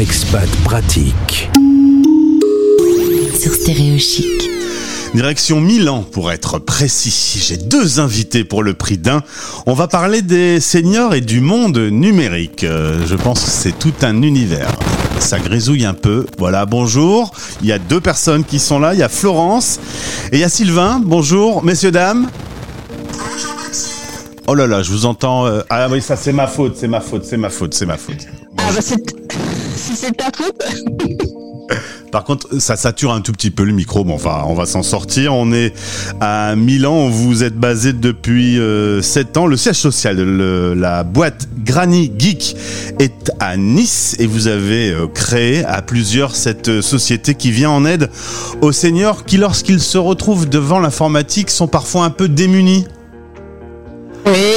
Expat pratique. Sur Stéréo Chic. Direction Milan pour être précis. J'ai deux invités pour le prix d'un. On va parler des seniors et du monde numérique. Euh, je pense que c'est tout un univers. Ça grésouille un peu. Voilà, bonjour. Il y a deux personnes qui sont là. Il y a Florence et il y a Sylvain. Bonjour, messieurs, dames. Oh là là, je vous entends. euh, Ah oui, ça c'est ma faute, c'est ma faute, c'est ma faute, c'est ma faute. Ah bah c'est... Si c'est ta faute Par contre, ça sature un tout petit peu le micro. Bon, enfin, on va s'en sortir. On est à Milan. Vous êtes basé depuis euh, 7 ans. Le siège social de le- la boîte Granny Geek est à Nice et vous avez euh, créé à plusieurs cette euh, société qui vient en aide aux seniors qui, lorsqu'ils se retrouvent devant l'informatique, sont parfois un peu démunis. Oui,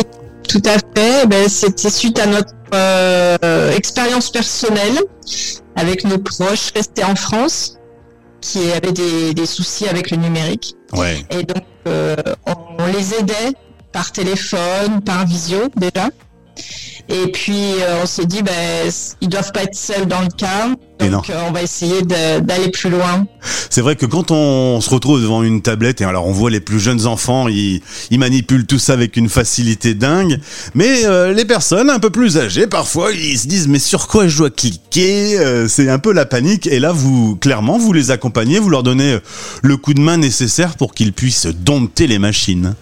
tout à fait. Ben, C'était suite à notre expérience personnelle avec nos proches restés en France qui avaient des, des soucis avec le numérique. Ouais. Et donc, euh, on les aidait par téléphone, par visio déjà. Et puis, euh, on s'est dit, ben, ils doivent pas être seuls dans le cas. Donc, euh, on va essayer d'aller plus loin. C'est vrai que quand on se retrouve devant une tablette, et alors on voit les plus jeunes enfants, ils, ils manipulent tout ça avec une facilité dingue, mais euh, les personnes un peu plus âgées, parfois, ils se disent mais sur quoi je dois cliquer? Euh, C'est un peu la panique, et là, vous, clairement, vous les accompagnez, vous leur donnez le coup de main nécessaire pour qu'ils puissent dompter les machines.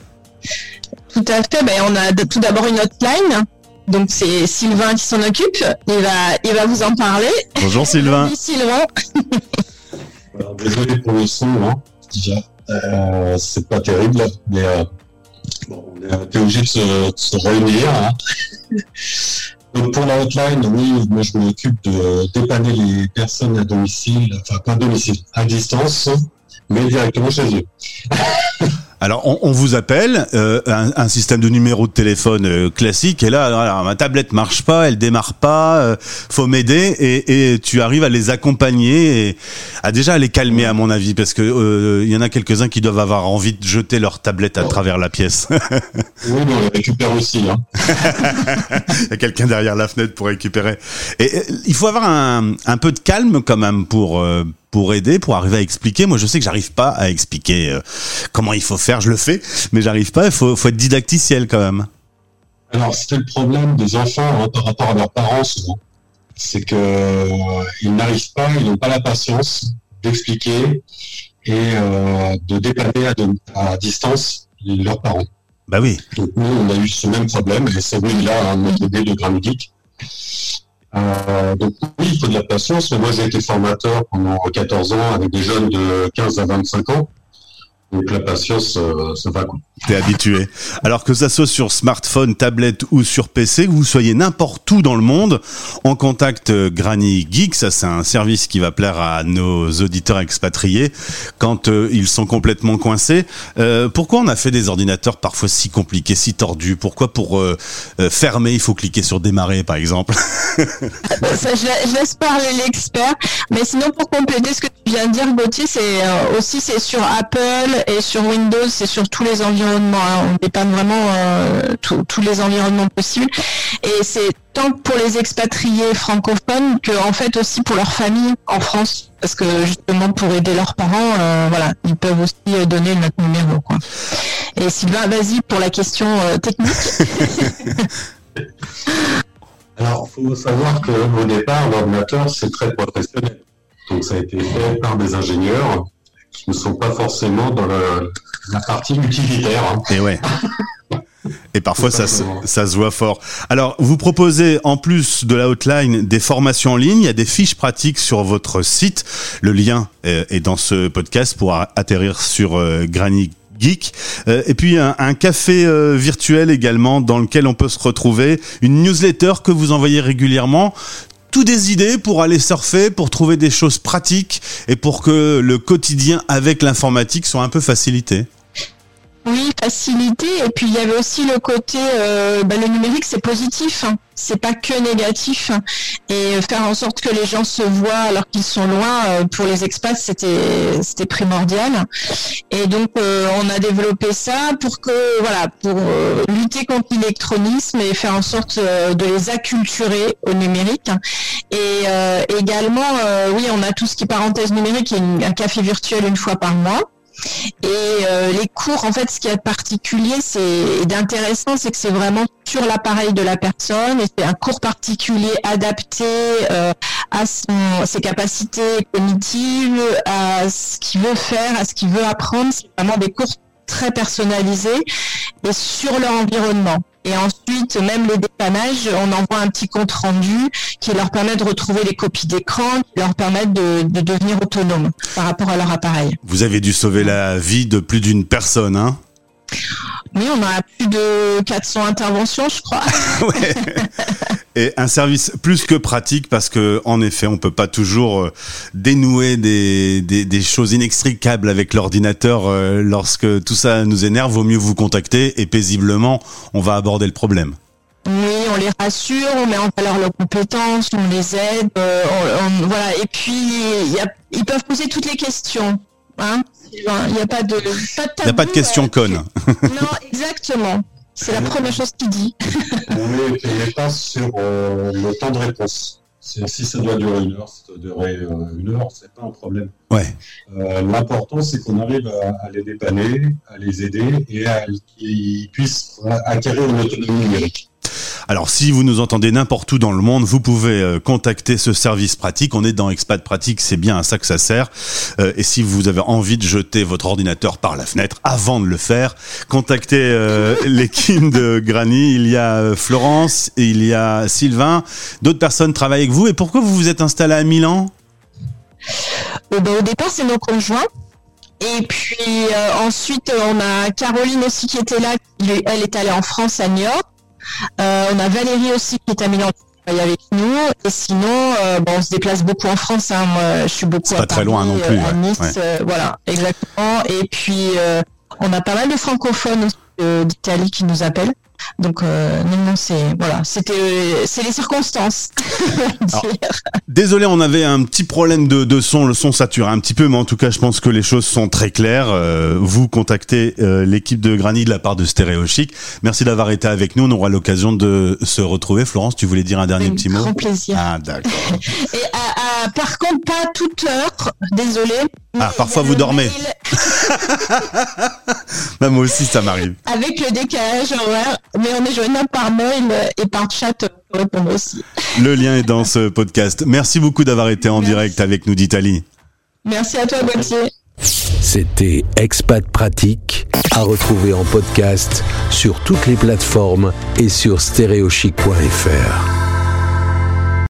Tout à fait. Ben, on a tout d'abord une hotline. Donc, c'est Sylvain qui s'en occupe. Il va, il va vous en parler. Bonjour Sylvain. Sylvain. Alors, désolé pour le son, hein, déjà. Euh, c'est pas terrible, mais euh, bon, on est été obligé de se, de se réunir. hein. Donc pour la hotline, oui, moi je m'occupe de dépanner les personnes à domicile, enfin pas à domicile, à distance, mais directement chez eux. Alors, on, on vous appelle, euh, un, un système de numéro de téléphone euh, classique, et là, ma tablette marche pas, elle démarre pas, euh, faut m'aider, et, et tu arrives à les accompagner, et à déjà à les calmer, à mon avis, parce que euh, il y en a quelques-uns qui doivent avoir envie de jeter leur tablette à travers la pièce. Oui, mais on les récupère aussi. Hein. Il y a quelqu'un derrière la fenêtre pour récupérer. Et euh, il faut avoir un, un peu de calme quand même pour euh, pour aider, pour arriver à expliquer. Moi, je sais que j'arrive pas à expliquer euh, comment il faut faire. Je le fais, mais j'arrive pas. Il faut faut être didacticiel quand même. Alors, c'était le problème des enfants hein, par rapport à leurs parents souvent. C'est que euh, ils n'arrivent pas, ils n'ont pas la patience d'expliquer et euh, de dépanner à, de- à distance leurs parents. Bah oui. Donc nous, on a eu ce même problème et c'est oui là un notre idée de Grand. Euh, donc de la patience. Moi, j'ai été formateur pendant 14 ans avec des jeunes de 15 à 25 ans. Donc la patience, euh, ça va quoi. T'es habitué. Alors que ça soit sur smartphone, tablette ou sur PC, que vous soyez n'importe où dans le monde, on contacte euh, Granny Geek. Ça, c'est un service qui va plaire à nos auditeurs expatriés quand euh, ils sont complètement coincés. Euh, pourquoi on a fait des ordinateurs parfois si compliqués, si tordus? Pourquoi pour euh, euh, fermer, il faut cliquer sur démarrer, par exemple? Ça, je, la- je laisse parler l'expert. Mais sinon, pour compléter ce que tu viens de dire, Gauthier, c'est euh, aussi c'est sur Apple et sur Windows, c'est sur tous les environnements. hein. On dépanne vraiment euh, tous- les environnements possibles. Et c'est tant pour les expatriés francophones que en fait aussi pour leur famille en France. Parce que justement pour aider leurs parents, euh, voilà, ils peuvent aussi euh, donner notre numéro. Et Sylvain, vas-y pour la question technique. Alors, il faut savoir qu'au départ, l'ordinateur, c'est très professionnel. Donc, ça a été fait par des ingénieurs qui ne sont pas forcément dans le- la partie utilitaire. hein. Et ouais. Et parfois ça se, ça se voit fort. Alors, vous proposez en plus de la hotline des formations en ligne, il y a des fiches pratiques sur votre site. Le lien est dans ce podcast pour atterrir sur euh, Granny Geek. Euh, et puis un, un café euh, virtuel également dans lequel on peut se retrouver, une newsletter que vous envoyez régulièrement. Tout des idées pour aller surfer, pour trouver des choses pratiques et pour que le quotidien avec l'informatique soit un peu facilité. Oui, facilité. Et puis il y avait aussi le côté, euh, bah, le numérique c'est positif, hein. c'est pas que négatif. Hein. Et faire en sorte que les gens se voient alors qu'ils sont loin, euh, pour les expats c'était c'était primordial. Et donc euh, on a développé ça pour que voilà, pour lutter contre l'électronisme et faire en sorte de les acculturer au numérique. Et également, oui, on a tout ce qui est parenthèse numérique, et un café virtuel une fois par mois. Et euh, les cours, en fait, ce qui est particulier, c'est d'intéressant, c'est que c'est vraiment sur l'appareil de la personne et c'est un cours particulier adapté euh, à ses capacités cognitives, à ce qu'il veut faire, à ce qu'il veut apprendre. C'est vraiment des cours très personnalisés et sur leur environnement. Et ensuite, même le dépannage, on envoie un petit compte rendu qui leur permet de retrouver les copies d'écran, leur permettent de, de, devenir autonomes par rapport à leur appareil. Vous avez dû sauver la vie de plus d'une personne, hein? Oui, on a plus de 400 interventions, je crois. ouais. Et un service plus que pratique parce que, en effet, on peut pas toujours euh, dénouer des, des, des choses inextricables avec l'ordinateur. Euh, lorsque tout ça nous énerve, vaut mieux vous contacter et paisiblement, on va aborder le problème. Oui, on les rassure, on met en valeur leurs compétences, on les aide, euh, voilà. Et puis, y a, ils peuvent poser toutes les questions. Hein il n'y a pas de, Il n'y a pas de question conne. non, exactement. C'est la première chose qu'il dit. on n'est pas sur euh, le temps de réponse. Si ça doit durer une heure, ça doit durer euh, une heure, c'est pas un problème. Ouais. Euh, l'important, c'est qu'on arrive à, les dépanner, à les aider et à qu'ils puissent acquérir une autonomie numérique. Alors si vous nous entendez n'importe où dans le monde, vous pouvez euh, contacter ce service pratique. On est dans Expat Pratique, c'est bien à ça que ça sert. Euh, et si vous avez envie de jeter votre ordinateur par la fenêtre avant de le faire, contactez euh, l'équipe de Granny. Il y a Florence, il y a Sylvain. D'autres personnes travaillent avec vous. Et pourquoi vous vous êtes installé à Milan? Ben, Au départ, c'est nos conjoints. Et puis ensuite, on a Caroline aussi qui était là. Elle est allée en France à New York. Euh, on a Valérie aussi qui est à Milan avec nous. Et sinon, euh, bon, on se déplace beaucoup en France. Hein. Moi, je suis beaucoup à pas très loin non plus. À nice, voilà, exactement. Et puis, euh, on a pas mal de francophones d'Italie qui nous appellent. Donc euh, non, non, c'est voilà, c'était, c'est les circonstances. désolé, on avait un petit problème de, de, son, le son sature un petit peu, mais en tout cas, je pense que les choses sont très claires. Euh, vous contactez euh, l'équipe de Granny de la part de Stéréo Chic. Merci d'avoir été avec nous. On aura l'occasion de se retrouver. Florence, tu voulais dire un dernier petit mot? Grand plaisir. Ah d'accord. Et par contre, pas toute heure. Désolé. Ah, parfois vous dormez. bah, moi aussi, ça m'arrive. Avec le décalage horaire, mais on est joignable par mail et par chat pour répondre aussi. Le lien est dans ce podcast. Merci beaucoup d'avoir été en direct avec nous d'Italie. Merci à toi, Gauthier. C'était Expat Pratique, à retrouver en podcast sur toutes les plateformes et sur stéréochic.fr.